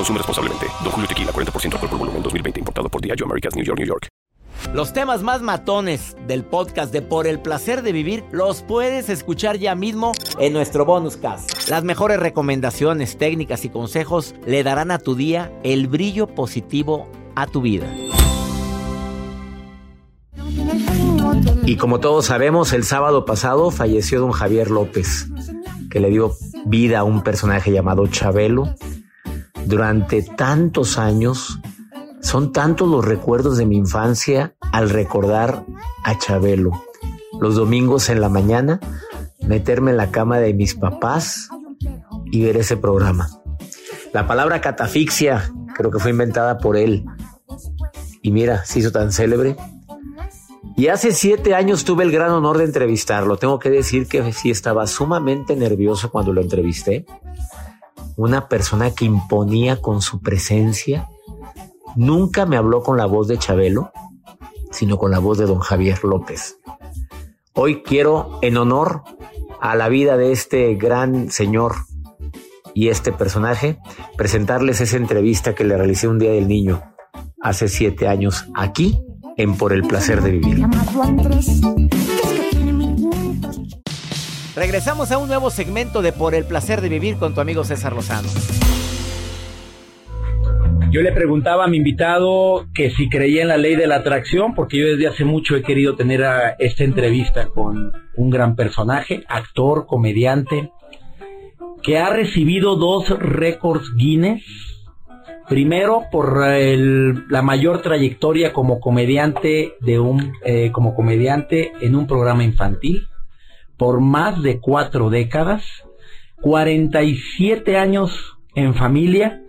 Consume responsablemente. Don Julio Tequila, 40% alcohol por volumen, 2020. Importado por Diageo Americas, New York, New York. Los temas más matones del podcast de Por el Placer de Vivir los puedes escuchar ya mismo en nuestro bonus cast. Las mejores recomendaciones, técnicas y consejos le darán a tu día el brillo positivo a tu vida. Y como todos sabemos, el sábado pasado falleció don Javier López, que le dio vida a un personaje llamado Chabelo durante tantos años. Son tantos los recuerdos de mi infancia al recordar a Chabelo. Los domingos en la mañana, meterme en la cama de mis papás y ver ese programa. La palabra catafixia creo que fue inventada por él. Y mira, se hizo tan célebre. Y hace siete años tuve el gran honor de entrevistarlo. Tengo que decir que sí estaba sumamente nervioso cuando lo entrevisté una persona que imponía con su presencia. Nunca me habló con la voz de Chabelo, sino con la voz de don Javier López. Hoy quiero, en honor a la vida de este gran señor y este personaje, presentarles esa entrevista que le realicé un día del niño, hace siete años, aquí en Por el Placer de Vivir. Regresamos a un nuevo segmento de Por el placer de vivir con tu amigo César Lozano. Yo le preguntaba a mi invitado que si creía en la ley de la atracción, porque yo desde hace mucho he querido tener esta entrevista con un gran personaje, actor, comediante, que ha recibido dos récords Guinness. Primero por la mayor trayectoria como comediante de un eh, como comediante en un programa infantil por más de cuatro décadas, 47 años en familia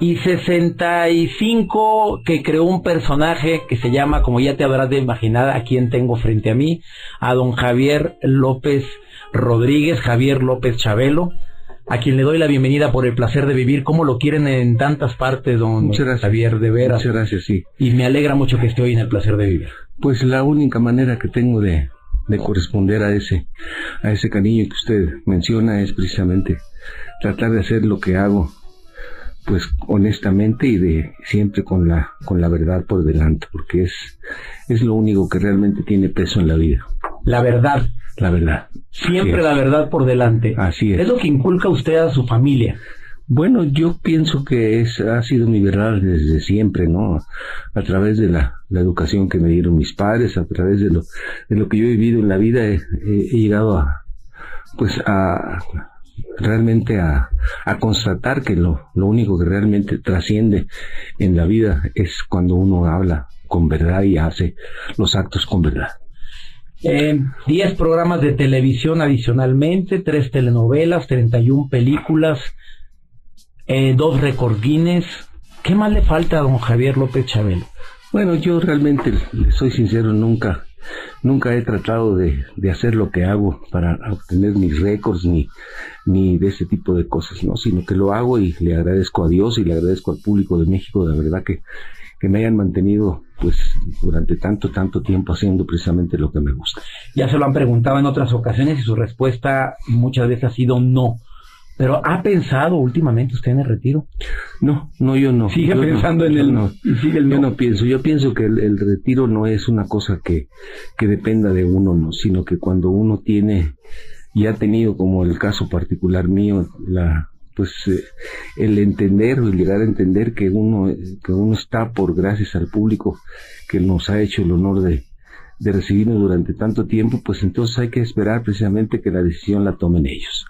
y 65 que creó un personaje que se llama, como ya te habrás de imaginar, a quien tengo frente a mí, a don Javier López Rodríguez, Javier López Chabelo, a quien le doy la bienvenida por el placer de vivir, como lo quieren en tantas partes, don Javier, de veras. Muchas gracias, sí. Y me alegra mucho que esté hoy en el placer de vivir. Pues la única manera que tengo de, de corresponder a ese, a ese cariño que usted menciona es precisamente tratar de hacer lo que hago, pues honestamente y de siempre con la, con la verdad por delante, porque es, es lo único que realmente tiene peso en la vida. La verdad. La verdad. Siempre la verdad por delante. Así es. Es lo que inculca usted a su familia. Bueno, yo pienso que es, ha sido mi verdad desde siempre, ¿no? A través de la, la educación que me dieron mis padres, a través de lo, de lo que yo he vivido en la vida, he, llegado a, pues a, realmente a, a constatar que lo, lo único que realmente trasciende en la vida es cuando uno habla con verdad y hace los actos con verdad. Eh, 10 programas de televisión adicionalmente, tres telenovelas, 31 películas, eh, dos récord Guinness. ¿Qué más le falta a don Javier López Chabelo? Bueno, yo realmente, le soy sincero, nunca, nunca he tratado de, de hacer lo que hago para obtener mis récords ni, ni de ese tipo de cosas, ¿no? Sino que lo hago y le agradezco a Dios y le agradezco al público de México, de verdad que, que me hayan mantenido pues durante tanto, tanto tiempo haciendo precisamente lo que me gusta. Ya se lo han preguntado en otras ocasiones y su respuesta muchas veces ha sido no. Pero ¿ha pensado últimamente usted en el retiro? No, no, yo no. Sigue Yo pensando no, en el no. y sigue el Yo no. no pienso, yo pienso que el, el retiro no es una cosa que, que dependa de uno, no, sino que cuando uno tiene y ha tenido como el caso particular mío la pues eh, el entender o el llegar a entender que uno, que uno está por gracias al público que nos ha hecho el honor de, de recibirnos durante tanto tiempo, pues entonces hay que esperar precisamente que la decisión la tomen ellos.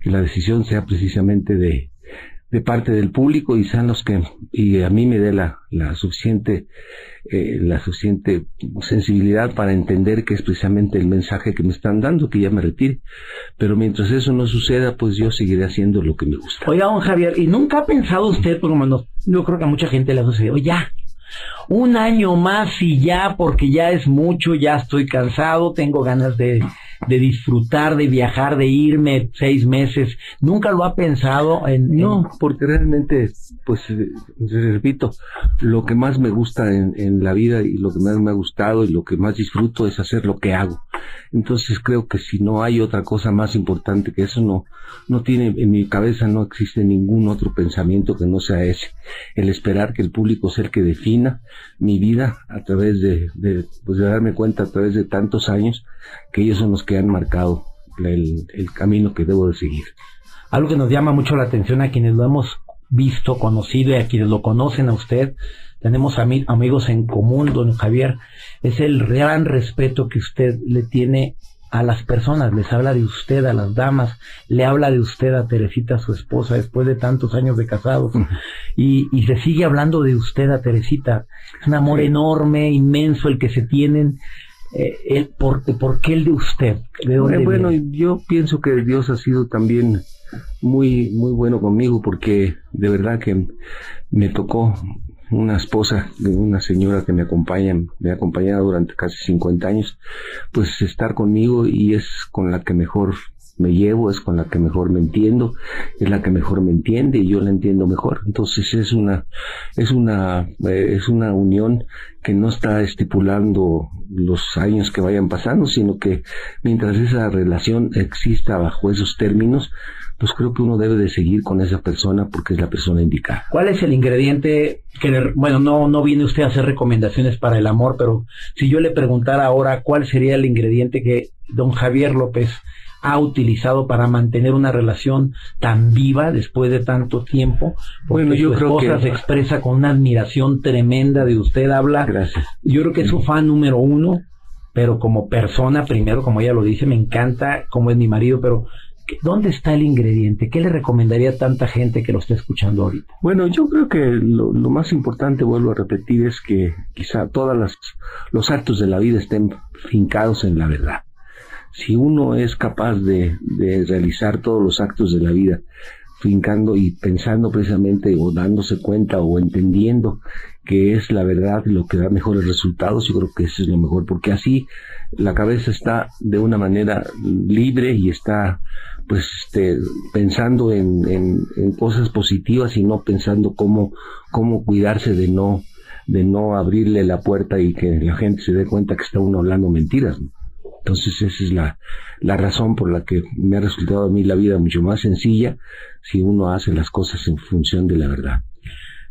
Que la decisión sea precisamente de, de parte del público y sean los que y a mí me dé la, la suficiente eh, la suficiente sensibilidad para entender que es precisamente el mensaje que me están dando que ya me retire. Pero mientras eso no suceda pues yo seguiré haciendo lo que me gusta. Oiga don Javier y nunca ha pensado usted por lo menos yo creo que a mucha gente le ha sucedido ya un año más y ya porque ya es mucho ya estoy cansado tengo ganas de de disfrutar, de viajar, de irme seis meses. ¿Nunca lo ha pensado en...? No, porque realmente, pues, eh, repito, lo que más me gusta en, en la vida y lo que más me ha gustado y lo que más disfruto es hacer lo que hago. Entonces creo que si no hay otra cosa más importante que eso, no, no tiene, en mi cabeza no existe ningún otro pensamiento que no sea ese. El esperar que el público sea el que defina mi vida a través de, de pues de darme cuenta a través de tantos años que ellos son los que han marcado el, el camino que debo de seguir. Algo que nos llama mucho la atención a quienes lo visto, conocido y a quienes lo conocen a usted, tenemos amigos en común, don Javier, es el gran respeto que usted le tiene a las personas, les habla de usted a las damas, le habla de usted a Teresita, su esposa, después de tantos años de casados, y, y se sigue hablando de usted a Teresita. Es un amor enorme, inmenso el que se tienen. Eh, el, por, ¿Por qué el de usted? ¿De dónde bueno, yo pienso que Dios ha sido también muy, muy bueno conmigo porque de verdad que me tocó una esposa de una señora que me acompaña, me ha acompañado durante casi 50 años, pues estar conmigo y es con la que mejor me llevo, es con la que mejor me entiendo, es la que mejor me entiende y yo la entiendo mejor. Entonces es una, es una, eh, es una unión que no está estipulando los años que vayan pasando, sino que mientras esa relación exista bajo esos términos, pues creo que uno debe de seguir con esa persona porque es la persona indicada. ¿Cuál es el ingrediente que, bueno, no, no viene usted a hacer recomendaciones para el amor, pero si yo le preguntara ahora cuál sería el ingrediente que don Javier López ha utilizado para mantener una relación tan viva después de tanto tiempo. bueno, yo creo que se expresa con una admiración tremenda de usted, habla. Gracias. Yo creo que es su fan número uno, pero como persona, primero, como ella lo dice, me encanta como es mi marido, pero ¿Dónde está el ingrediente? ¿Qué le recomendaría a tanta gente que lo esté escuchando ahorita? Bueno, yo creo que lo, más importante, vuelvo a repetir, es que quizá todos los actos de la vida estén fincados en la verdad. Si uno es capaz de, de realizar todos los actos de la vida fincando y pensando precisamente o dándose cuenta o entendiendo que es la verdad lo que da mejores resultados, yo creo que eso es lo mejor, porque así la cabeza está de una manera libre y está pues este, pensando en, en, cosas positivas y no pensando cómo, cómo cuidarse de no, de no abrirle la puerta y que la gente se dé cuenta que está uno hablando mentiras. Entonces esa es la, la razón por la que me ha resultado a mí la vida mucho más sencilla si uno hace las cosas en función de la verdad.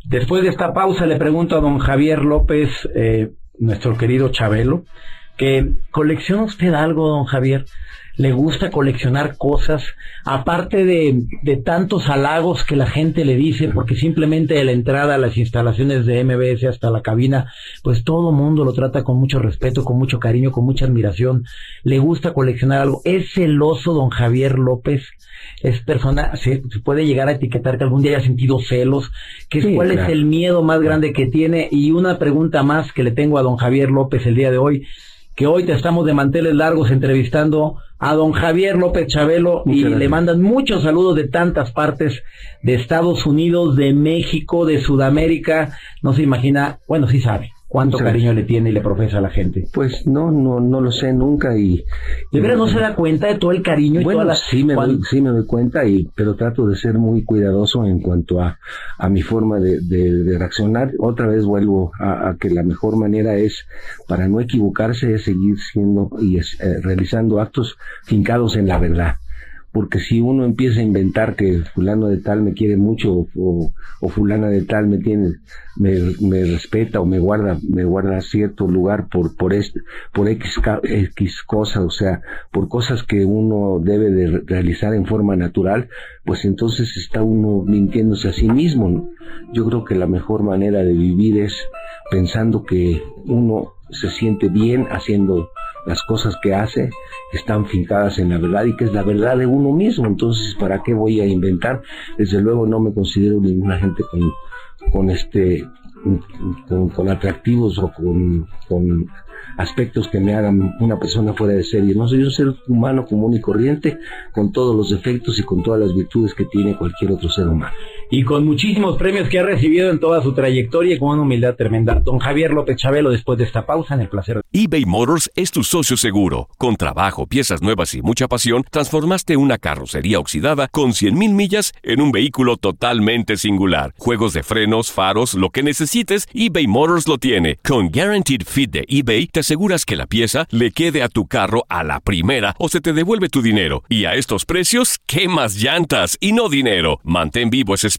Después de esta pausa le pregunto a don Javier López, eh, nuestro querido Chabelo, que colecciona usted algo, don Javier le gusta coleccionar cosas, aparte de, de, tantos halagos que la gente le dice, porque simplemente de la entrada a las instalaciones de MBS hasta la cabina, pues todo mundo lo trata con mucho respeto, con mucho cariño, con mucha admiración, le gusta coleccionar algo. Es celoso don Javier López, es persona, se, puede llegar a etiquetar que algún día haya sentido celos, que cuál es el miedo más grande que tiene, y una pregunta más que le tengo a don Javier López el día de hoy, que hoy te estamos de manteles largos entrevistando a don Javier López Chabelo y le mandan muchos saludos de tantas partes de Estados Unidos, de México, de Sudamérica. No se imagina, bueno, sí sabe cuánto cariño le tiene y le profesa a la gente. Pues no, no, no lo sé nunca y... ¿De veras no se da cuenta de todo el cariño y bueno, toda sí me, doy, sí me doy cuenta y, pero trato de ser muy cuidadoso en cuanto a, a mi forma de, de, reaccionar. Otra vez vuelvo a, que la mejor manera es, para no equivocarse, es seguir siendo y es, eh, realizando actos fincados en la verdad porque si uno empieza a inventar que fulano de tal me quiere mucho o, fulana de tal me tiene me, respeta o me guarda me guarda cierto lugar por por este por x, x cosa o sea por cosas que uno debe de realizar en forma natural pues entonces está uno mintiéndose a sí mismo yo creo que la mejor manera de vivir es pensando que uno se siente bien haciendo las cosas que hace están fincadas en la verdad y que es la verdad de uno mismo. Entonces, ¿para qué voy a inventar? Desde luego no me considero ninguna gente con, con este, con, atractivos o con, con aspectos que me hagan una persona fuera de serie. No soy un ser humano común y corriente, con todos los defectos y con todas las virtudes que tiene cualquier otro ser humano. Y con muchísimos premios que ha recibido en toda su trayectoria y con una humildad tremenda. Don Javier López Chabelo, después de esta pausa, en el placer. eBay Motors es tu socio seguro. Con trabajo, piezas nuevas y mucha pasión, transformaste una carrocería oxidada con 100.000 millas en un vehículo totalmente singular. Juegos de frenos, faros, lo que necesites, eBay Motors lo tiene. Con Guaranteed Fit de eBay, te aseguras que la pieza le quede a tu carro a la primera o se te devuelve tu dinero. Y a estos precios, ¿qué más llantas y no dinero? Mantén vivo ese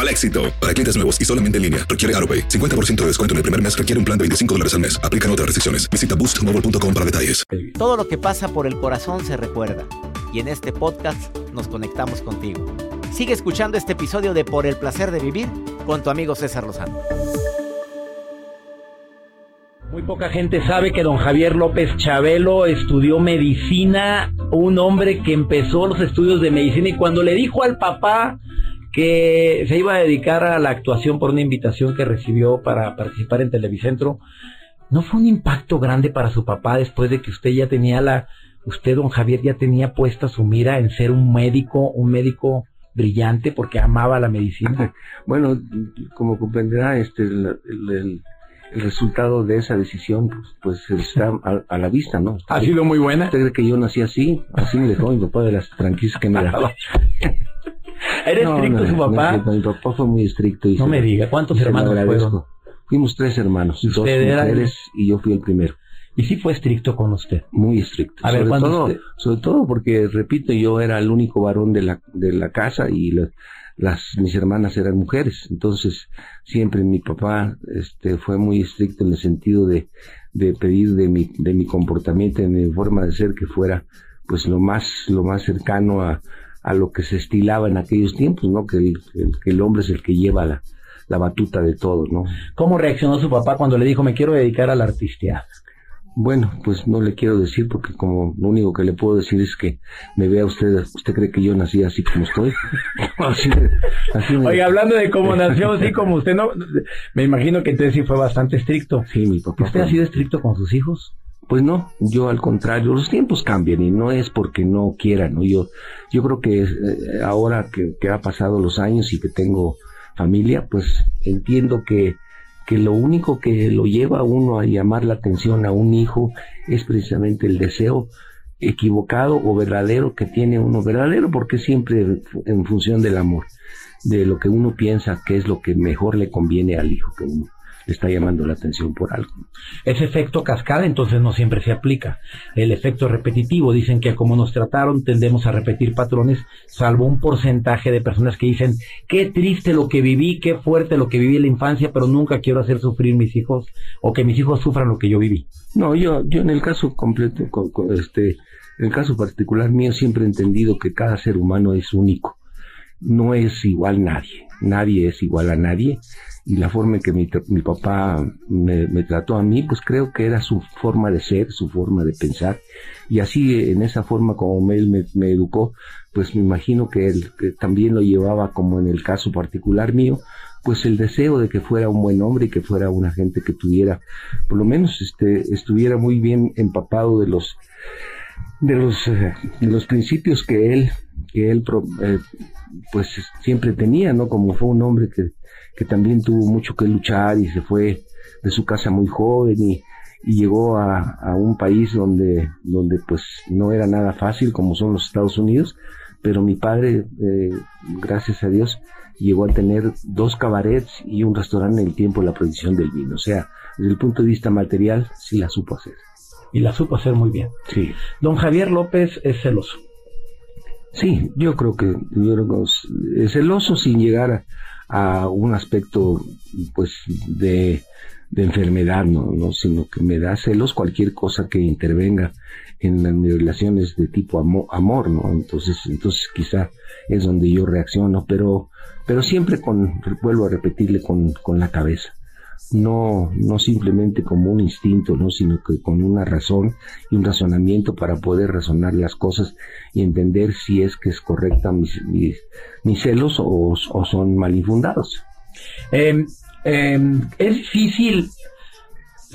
al éxito. Para clientes nuevos y solamente en línea, requiere AroPay. 50% de descuento en el primer mes requiere un plan de 25 dólares al mes. Aplican otras restricciones. Visita boostmobile.com para detalles. Todo lo que pasa por el corazón se recuerda. Y en este podcast nos conectamos contigo. Sigue escuchando este episodio de Por el placer de vivir con tu amigo César Lozano. Muy poca gente sabe que don Javier López Chabelo estudió medicina, un hombre que empezó los estudios de medicina y cuando le dijo al papá que se iba a dedicar a la actuación por una invitación que recibió para participar en Televicentro, ¿no fue un impacto grande para su papá después de que usted ya tenía la, usted don Javier ya tenía puesta su mira en ser un médico, un médico brillante porque amaba la medicina? Bueno, como comprenderá, este, el el resultado de esa decisión pues, pues está a, la vista, ¿no? ¿Ha sido muy buena? ¿Usted cree que yo nací así? Así me dejó mi papá de las tranquilas que me daba. ¿Era estricto su papá? mi papá fue muy estricto. Y no me diga, ¿cuántos hermanos fueron? Fuimos tres hermanos, dos mujeres y yo fui el primero. ¿Y sí fue estricto con usted? Muy estricto. A ver, sobre, todo, sobre todo porque, repito, yo era el único varón de la, de la casa y las mis hermanas eran mujeres entonces siempre mi papá este fue muy estricto en el sentido de, de pedir de mi de mi comportamiento de mi forma de ser que fuera pues lo más lo más cercano a, a lo que se estilaba en aquellos tiempos no que el, que el hombre es el que lleva la, la batuta de todo no cómo reaccionó su papá cuando le dijo me quiero dedicar a la artistía bueno, pues no le quiero decir porque como lo único que le puedo decir es que me vea usted, usted cree que yo nací así como estoy. así, Oye, hablando de cómo nació así como usted, no, me imagino que entonces sí fue bastante estricto. Sí, mi papá. ¿Usted ha sido estricto con sus hijos? Pues no, yo al contrario, los tiempos cambian y no es porque no quieran, ¿no? Yo, yo creo que eh, ahora que, que ha pasado los años y que tengo familia, pues entiendo que que lo único que lo lleva a uno a llamar la atención a un hijo es precisamente el deseo equivocado o verdadero que tiene uno, verdadero porque siempre en función del amor, de lo que uno piensa que es lo que mejor le conviene al hijo que uno está llamando la atención por algo. Ese efecto cascada entonces no siempre se aplica. El efecto repetitivo, dicen que como nos trataron tendemos a repetir patrones, salvo un porcentaje de personas que dicen, qué triste lo que viví, qué fuerte lo que viví en la infancia, pero nunca quiero hacer sufrir mis hijos o que mis hijos sufran lo que yo viví. No, yo, yo en el caso completo, este, en el caso particular mío siempre he entendido que cada ser humano es único. No es igual nadie. Nadie es igual a nadie y la forma en que mi, mi papá me, trató a mí, pues creo que era su forma de ser, su forma de pensar. Y así, en esa forma como él me, educó, pues me imagino que él también lo llevaba, como en el caso particular mío, pues el deseo de que fuera un buen hombre y que fuera una gente que tuviera, por lo menos este, estuviera muy bien empapado de los de los, eh, de los principios que él, que él eh, pues siempre tenía, ¿no? Como fue un hombre que, que también tuvo mucho que luchar y se fue de su casa muy joven y, y llegó a, a, un país donde, donde pues no era nada fácil como son los Estados Unidos, pero mi padre, eh, gracias a Dios, llegó a tener dos cabarets y un restaurante en el tiempo de la producción del vino. O sea, desde el punto de vista material, sí la supo hacer. Y la supo hacer muy bien. Sí. Don Javier López es celoso. Sí, yo creo que, es celoso sin llegar a, a un aspecto, pues, de de enfermedad, no, no, sino que me da celos cualquier cosa que intervenga en las relaciones de tipo amor, amor, ¿no? Entonces, entonces quizá es donde yo reacciono, pero, pero siempre con, vuelvo a repetirle con, con la cabeza. No, no simplemente como un instinto, ¿no? sino que con una razón y un razonamiento para poder razonar las cosas y entender si es que es correcta mis, mis, celos o, son mal infundados. Eh, eh, es difícil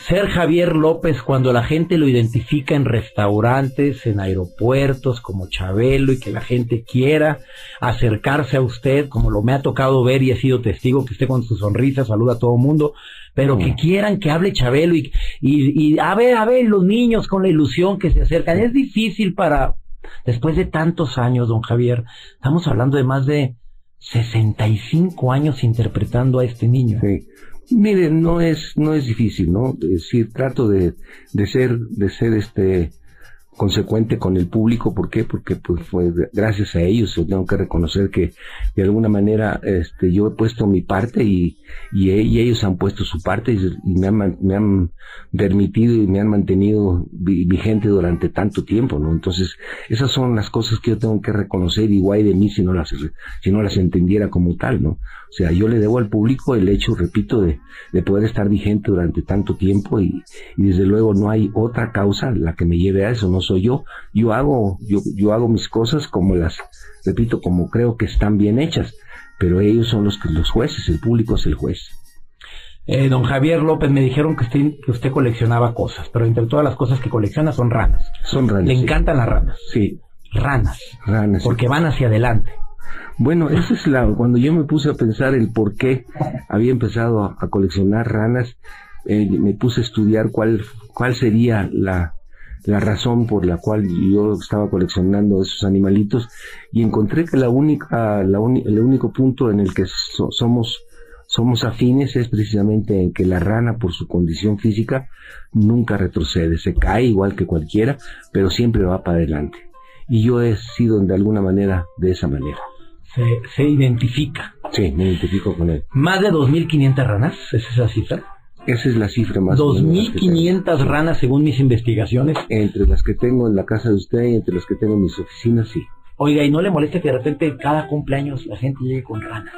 ser Javier López cuando la gente lo identifica en restaurantes, en aeropuertos como Chabelo y que la gente quiera acercarse a usted, como lo me ha tocado ver y he sido testigo que esté con su sonrisa saluda a todo el mundo, pero que quieran que hable Chabelo y, y, y a ver, a ver, los niños con la ilusión que se acercan. Es difícil para, después de tantos años, don Javier, estamos hablando de más de 65 años interpretando a este niño. Sí. Mire, no es, no es difícil, ¿no? Es decir, trato de, de ser, de ser este, consecuente con el público. ¿Por qué? Porque pues fue gracias a ellos. Yo tengo que reconocer que de alguna manera este, yo he puesto mi parte y, y, e, y ellos han puesto su parte y, me, han, me han permitido y me han mantenido vigente durante tanto tiempo, ¿no? Entonces, esas son las cosas que yo tengo que reconocer igual de mí si no las, si no las entendiera como tal, ¿no? O sea, yo le debo al público el hecho, repito, de, de poder estar vigente durante tanto tiempo y, y desde luego no hay otra causa la que me lleve a eso, no soy yo. Yo hago, yo, yo hago mis cosas como las, repito, como creo que están bien hechas, pero ellos son los, los jueces, el público es el juez. Eh, don Javier López, me dijeron que usted, que usted coleccionaba cosas, pero entre todas las cosas que colecciona son ranas. Son ranas. Le encantan las ranas. Sí. Ranas. Ranas. Porque van hacia adelante. Bueno, esa es la, cuando yo me puse a pensar el por qué había empezado a, a coleccionar ranas, eh, me puse a estudiar cuál, cuál sería la, la razón por la cual yo estaba coleccionando esos animalitos y encontré que la única, la el único punto en el que so, somos somos afines es precisamente en que la rana por su condición física nunca retrocede, se cae igual que cualquiera, pero siempre va para adelante. Y yo he sido de alguna manera de esa manera se, se identifica. Sí, me identifico con él. Más de 2.500 ranas, ¿es esa cifra? Esa es la cifra más. 2.500 ranas según mis investigaciones. Entre las que tengo en la casa de usted y entre las que tengo en mis oficinas, sí. Oiga, ¿y no le molesta que de repente cada cumpleaños la gente llegue con ranas?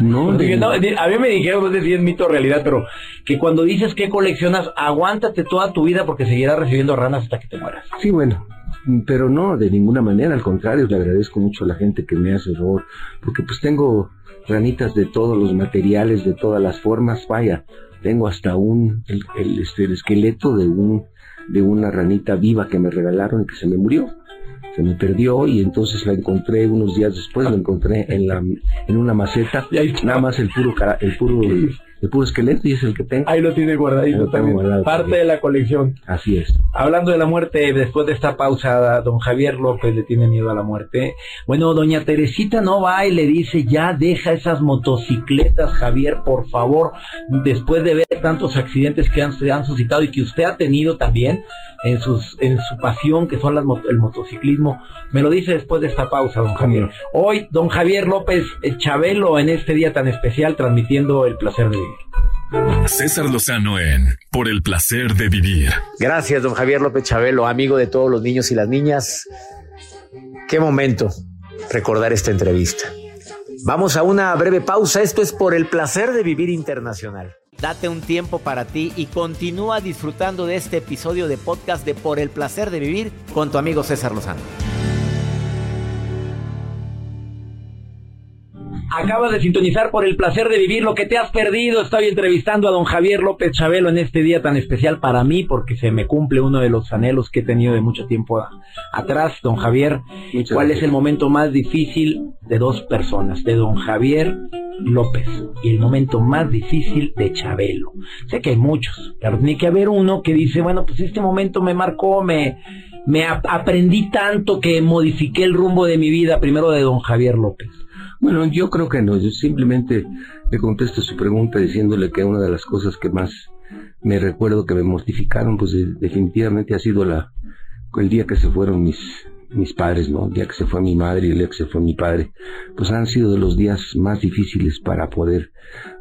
No, de... no, a mí me dijeron, no sé si es mito o realidad, pero que cuando dices que coleccionas, aguántate toda tu vida porque seguirás recibiendo ranas hasta que te mueras. Sí, bueno, pero no, de ninguna manera, al contrario, le agradezco mucho a la gente que me hace favor, porque pues tengo ranitas de todos los materiales, de todas las formas, vaya, tengo hasta un, el, el, este, el esqueleto de un, de una ranita viva que me regalaron y que se me murió se me perdió y entonces la encontré unos días después, la encontré en la en una maceta, nada más el puro el puro el puro esqueleto y es el que tengo. Ahí lo tiene guardadito lo también, guardado, parte también. de la colección. Así es. Hablando de la muerte, después de esta pausa, don Javier López le tiene miedo a la muerte. Bueno, doña Teresita no va y le dice, ya deja esas motocicletas, Javier, por favor, después de ver tantos accidentes que han, se han suscitado y que usted ha tenido también en, sus, en su pasión, que son las, el motociclismo. Me lo dice después de esta pausa, don Javier. Hoy, don Javier López Chabelo, en este día tan especial, transmitiendo el placer de vivir. César Lozano en Por el placer de vivir. Gracias, don Javier López Chabelo, amigo de todos los niños y las niñas. Qué momento recordar esta entrevista. Vamos a una breve pausa. Esto es Por el placer de vivir internacional. Date un tiempo para ti y continúa disfrutando de este episodio de podcast de Por el placer de vivir con tu amigo César Lozano. Acabas de sintonizar por el placer de vivir lo que te has perdido. Estoy entrevistando a don Javier López Chabelo en este día tan especial para mí porque se me cumple uno de los anhelos que he tenido de mucho tiempo atrás. Don Javier, ¿cuál es el momento más difícil de dos personas? De don Javier López y el momento más difícil de Chabelo. Sé que hay muchos, pero tiene que haber uno que dice, bueno, pues este momento me marcó, me, me aprendí tanto que modifiqué el rumbo de mi vida, primero de don Javier López. Bueno, yo creo que no. Yo simplemente le contesto su pregunta diciéndole que una de las cosas que más me recuerdo que me mortificaron, pues definitivamente ha sido la el día que se fueron mis mis padres, ¿no? El día que se fue mi madre y el día que se fue mi padre, pues han sido de los días más difíciles para poder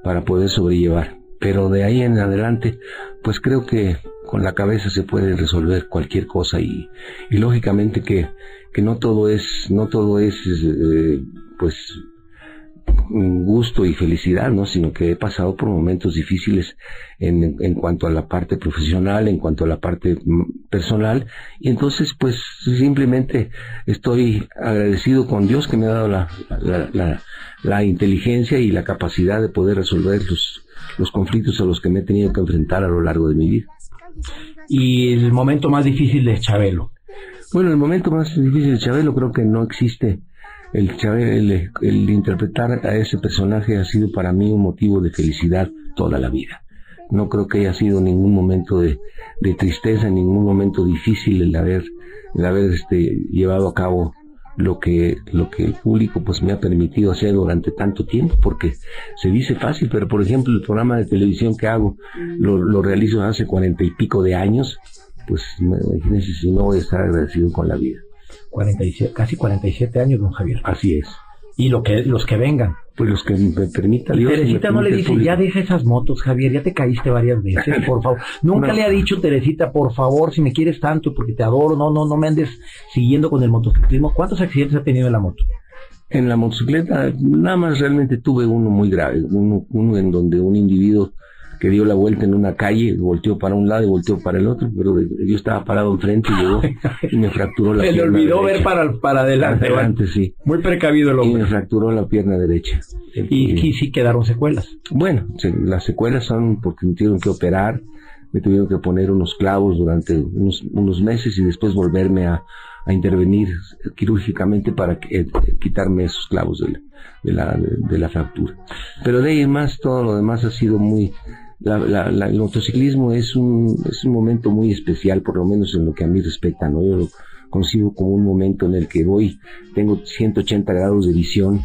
para poder sobrellevar. Pero de ahí en adelante, pues creo que con la cabeza se puede resolver cualquier cosa y, y lógicamente que, que no todo es no todo es eh, pues gusto y felicidad, ¿no? Sino que he pasado por momentos difíciles en, en, cuanto a la parte profesional, en cuanto a la parte personal, y entonces pues simplemente estoy agradecido con Dios que me ha dado la, la, la, inteligencia y la capacidad de poder resolver los, los conflictos a los que me he tenido que enfrentar a lo largo de mi vida. Y el momento más difícil de Chabelo. Bueno, el momento más difícil de Chabelo creo que no existe el, el, interpretar a ese personaje ha sido para mí un motivo de felicidad toda la vida. No creo que haya sido ningún momento de, de tristeza, ningún momento difícil el haber, el haber este, llevado a cabo lo que, lo que el público pues me ha permitido hacer durante tanto tiempo, porque se dice fácil, pero por ejemplo el programa de televisión que hago lo, lo realizo hace cuarenta y pico de años, pues imagínense si no voy a estar agradecido con la vida. 47, casi 47 años, don Javier. Así es. Y lo que, los que vengan. Pues los que me permitan. Teresita no le dice, ya deja esas motos, Javier, ya te caíste varias veces, por favor. Nunca le ha dicho Teresita, por favor, si me quieres tanto, porque te adoro, no, no, no me andes siguiendo con el motociclismo. ¿Cuántos accidentes ha tenido en la moto? En la motocicleta, nada más realmente tuve uno muy grave, uno, uno en donde un individuo que dio la vuelta en una calle, volteó para un lado y volteó para el otro, pero yo estaba parado enfrente y llegó y me fracturó la pierna. Se le olvidó ver para, para adelante. Adelante, sí. Muy precavido el hombre. Y me fracturó la pierna derecha. Y, sí quedaron secuelas. Bueno, las secuelas son porque me tuvieron que operar, me tuvieron que poner unos clavos durante unos, unos meses y después volverme a, a intervenir quirúrgicamente para eh, quitarme esos clavos de la, de la, de la fractura. Pero de ahí en más, todo lo demás ha sido muy, la, la, el motociclismo es un, es un momento muy especial, por lo menos en lo que a mí respecta, ¿no? Yo lo consigo como un momento en el que voy, tengo 180 grados de visión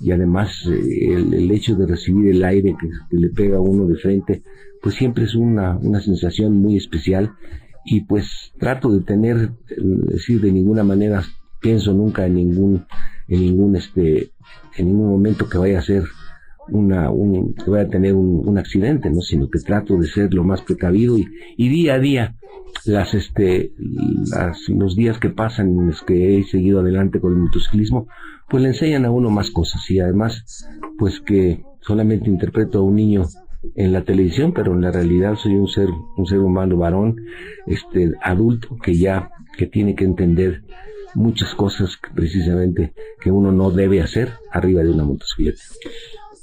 y además eh, el, hecho de recibir el aire que, le pega a uno de frente, pues siempre es una, una sensación muy especial y pues trato de tener, es decir, de ninguna manera pienso nunca en ningún, en ningún este, en ningún momento que vaya a ser una, un, que voy a tener un, un, accidente, ¿no? Sino que trato de ser lo más precavido y, y día a día, las, este, las, los días que pasan en los que he seguido adelante con el motociclismo, pues le enseñan a uno más cosas y además, pues que solamente interpreto a un niño en la televisión, pero en la realidad soy un ser, un ser humano varón, este, adulto que ya, que tiene que entender muchas cosas precisamente que uno no debe hacer arriba de una motocicleta.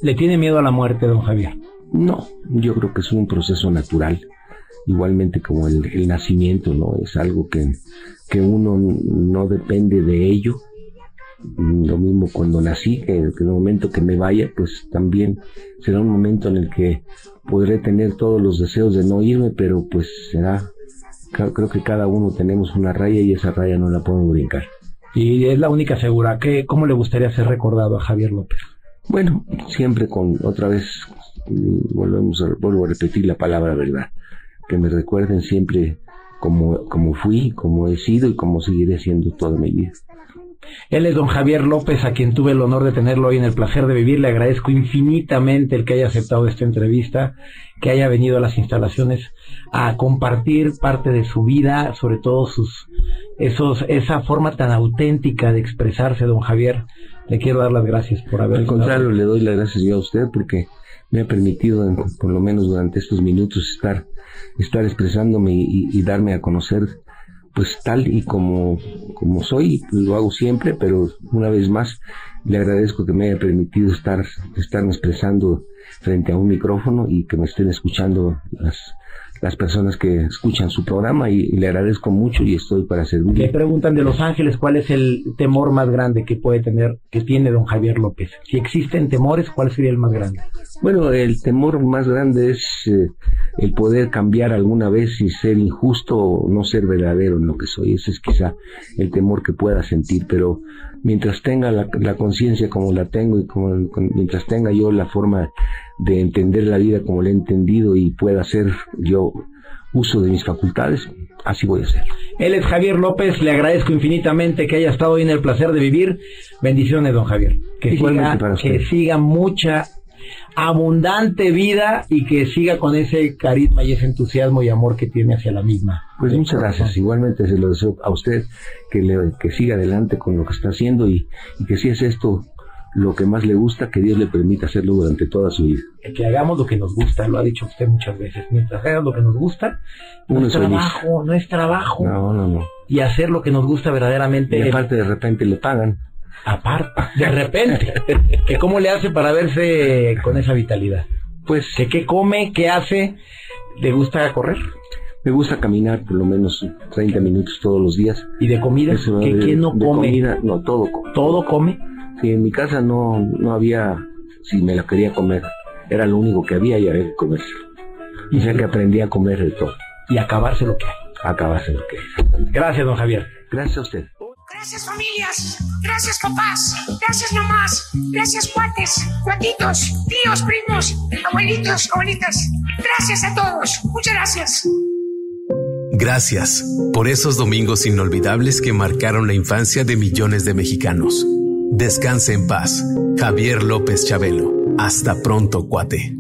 ¿Le tiene miedo a la muerte, don Javier? No, yo creo que es un proceso natural, igualmente como el, el nacimiento, ¿no? Es algo que, que uno no depende de ello. Lo mismo cuando nací, que, que en el momento que me vaya, pues también será un momento en el que podré tener todos los deseos de no irme, pero pues será, creo que cada uno tenemos una raya y esa raya no la podemos brincar. Y es la única segura. ¿Qué, ¿Cómo le gustaría ser recordado a Javier López? Bueno, siempre con otra vez volvemos a, vuelvo a repetir la palabra verdad, que me recuerden siempre como, como fui, como he sido y como seguiré siendo toda mi vida. Él es don Javier López, a quien tuve el honor de tenerlo hoy en el placer de vivir. Le agradezco infinitamente el que haya aceptado esta entrevista, que haya venido a las instalaciones a compartir parte de su vida, sobre todo sus esos esa forma tan auténtica de expresarse, don Javier. Le quiero dar las gracias por haber. Al contrario, le doy las gracias yo a usted porque me ha permitido, por lo menos durante estos minutos, estar estar expresándome y, y darme a conocer pues tal y como, como soy, lo hago siempre, pero una vez más le agradezco que me haya permitido estar, estarme expresando frente a un micrófono y que me estén escuchando las, las personas que escuchan su programa y, le agradezco mucho y estoy para servirle. Le preguntan de Los Ángeles cuál es el temor más grande que puede tener, que tiene don Javier López. Si existen temores, ¿cuál sería el más grande? Bueno, el temor más grande es eh, el poder cambiar alguna vez y ser injusto o no ser verdadero en lo que soy. Ese es quizá el temor que pueda sentir, pero mientras tenga la, conciencia como la tengo y como, mientras tenga yo la forma de entender la vida como la he entendido y pueda hacer yo uso de mis facultades, así voy a ser. Él es Javier López, le agradezco infinitamente que haya estado hoy en el placer de vivir. Bendiciones, don Javier. Que, siga, que siga mucha abundante vida y que siga con ese carisma y ese entusiasmo y amor que tiene hacia la misma. Pues muchas gracias. Igualmente se lo deseo a usted que, le, que siga adelante con lo que está haciendo y, y que si es esto lo que más le gusta, que Dios le permita hacerlo durante toda su vida. Que hagamos lo que nos gusta, lo ha dicho usted muchas veces. Mientras hagas lo que nos gusta, no es trabajo, no es trabajo. No, no, no. Y hacer lo que nos gusta verdaderamente. Y aparte de repente le pagan. Aparte, de repente. que ¿Cómo le hace para verse con esa vitalidad? Pues, que ¿qué come? ¿Qué hace? ¿Le gusta correr? Me gusta caminar por lo menos 30 minutos todos los días. ¿Y de comida? ¿Qué, ¿Quién no come? Comida, no, todo ¿Todo come? Sí, en mi casa no, no había, si me la quería comer, era lo único que había y había que comerse. Y sé que aprendí a comer de todo. Y acabarse lo que hay. Acabarse lo que hay. Gracias, don Javier. Gracias a usted. Gracias familias, gracias papás, gracias mamás, gracias cuates, cuatitos, tíos, primos, abuelitos, abuelitas. Gracias a todos, muchas gracias. Gracias por esos domingos inolvidables que marcaron la infancia de millones de mexicanos. Descanse en paz, Javier López Chabelo. Hasta pronto, cuate.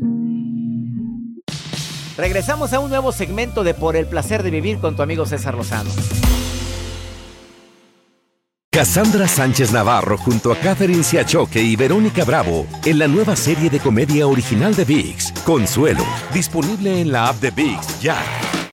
Regresamos a un nuevo segmento de Por el placer de vivir con tu amigo César Lozano. Cassandra Sánchez Navarro junto a Catherine Siachoque y Verónica Bravo en la nueva serie de comedia original de Vix, Consuelo, disponible en la app de Vix ya.